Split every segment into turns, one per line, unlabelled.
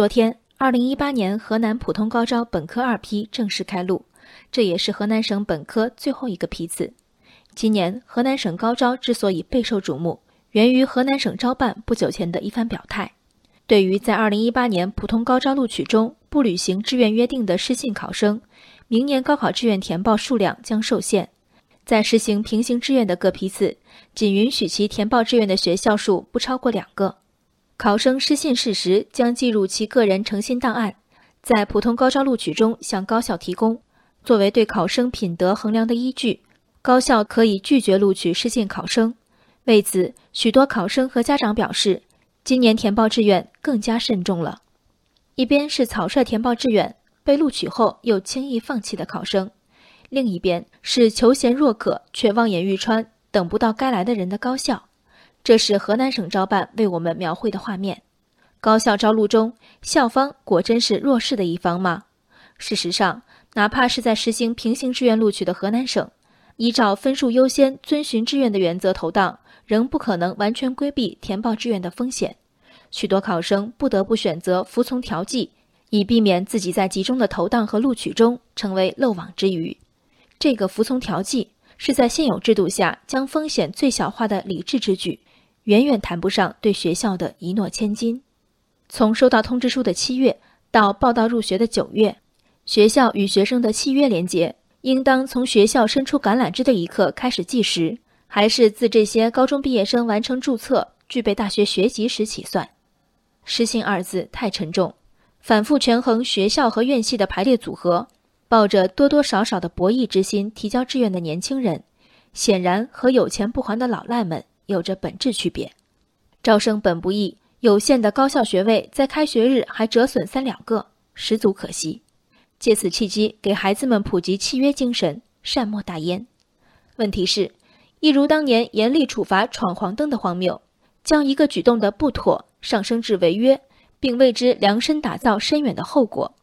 昨天，二零一八年河南普通高招本科二批正式开录，这也是河南省本科最后一个批次。今年河南省高招之所以备受瞩目，源于河南省招办不久前的一番表态。对于在二零一八年普通高招录取中不履行志愿约定的失信考生，明年高考志愿填报数量将受限。在实行平行志愿的各批次，仅允许其填报志愿的学校数不超过两个。考生失信事实将记入其个人诚信档案，在普通高招录取中向高校提供，作为对考生品德衡量的依据。高校可以拒绝录取失信考生。为此，许多考生和家长表示，今年填报志愿更加慎重了。一边是草率填报志愿被录取后又轻易放弃的考生，另一边是求贤若渴却望眼欲穿、等不到该来的人的高校。这是河南省招办为我们描绘的画面。高校招录中，校方果真是弱势的一方吗？事实上，哪怕是在实行平行志愿录取的河南省。依照分数优先、遵循志愿的原则投档，仍不可能完全规避填报志愿的风险。许多考生不得不选择服从调剂，以避免自己在集中的投档和录取中成为漏网之鱼。这个服从调剂是在现有制度下将风险最小化的理智之举，远远谈不上对学校的一诺千金。从收到通知书的七月到报到入学的九月，学校与学生的契约连结。应当从学校伸出橄榄枝的一刻开始计时，还是自这些高中毕业生完成注册、具备大学学籍时起算？失信二字太沉重，反复权衡学校和院系的排列组合，抱着多多少少的博弈之心提交志愿的年轻人，显然和有钱不还的老赖们有着本质区别。招生本不易，有限的高校学位在开学日还折损三两个，十足可惜。借此契机，给孩子们普及契约精神，善莫大焉。问题是，一如当年严厉处罚闯黄灯的荒谬，将一个举动的不妥上升至违约，并为之量身打造深远的后果，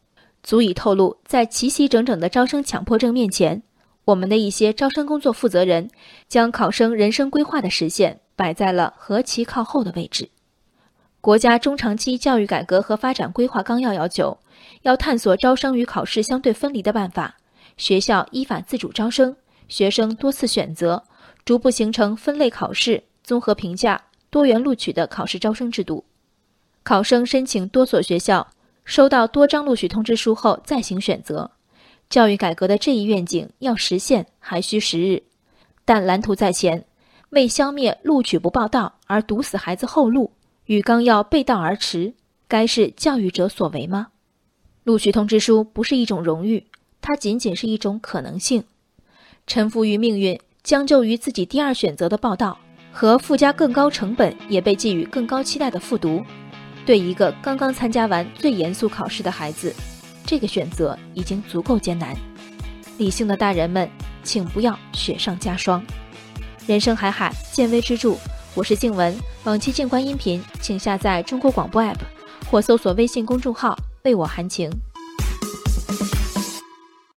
足以透露，在齐齐整整的招生强迫症面前，我们的一些招生工作负责人，将考生人生规划的实现摆在了何其靠后的位置。国家中长期教育改革和发展规划纲要要求，要探索招生与考试相对分离的办法，学校依法自主招生，学生多次选择，逐步形成分类考试、综合评价、多元录取的考试招生制度。考生申请多所学校，收到多张录取通知书后再行选择。教育改革的这一愿景要实现还需时日，但蓝图在前，为消灭录取不报到而堵死孩子后路。与纲要背道而驰，该是教育者所为吗？录取通知书不是一种荣誉，它仅仅是一种可能性。臣服于命运，将就于自己第二选择的报道，和附加更高成本也被寄予更高期待的复读，对一个刚刚参加完最严肃考试的孩子，这个选择已经足够艰难。理性的大人们，请不要雪上加霜。人生海海，见微知著。我是静文，往期静观音频，请下载中国广播 APP 或搜索微信公众号“为我含情”。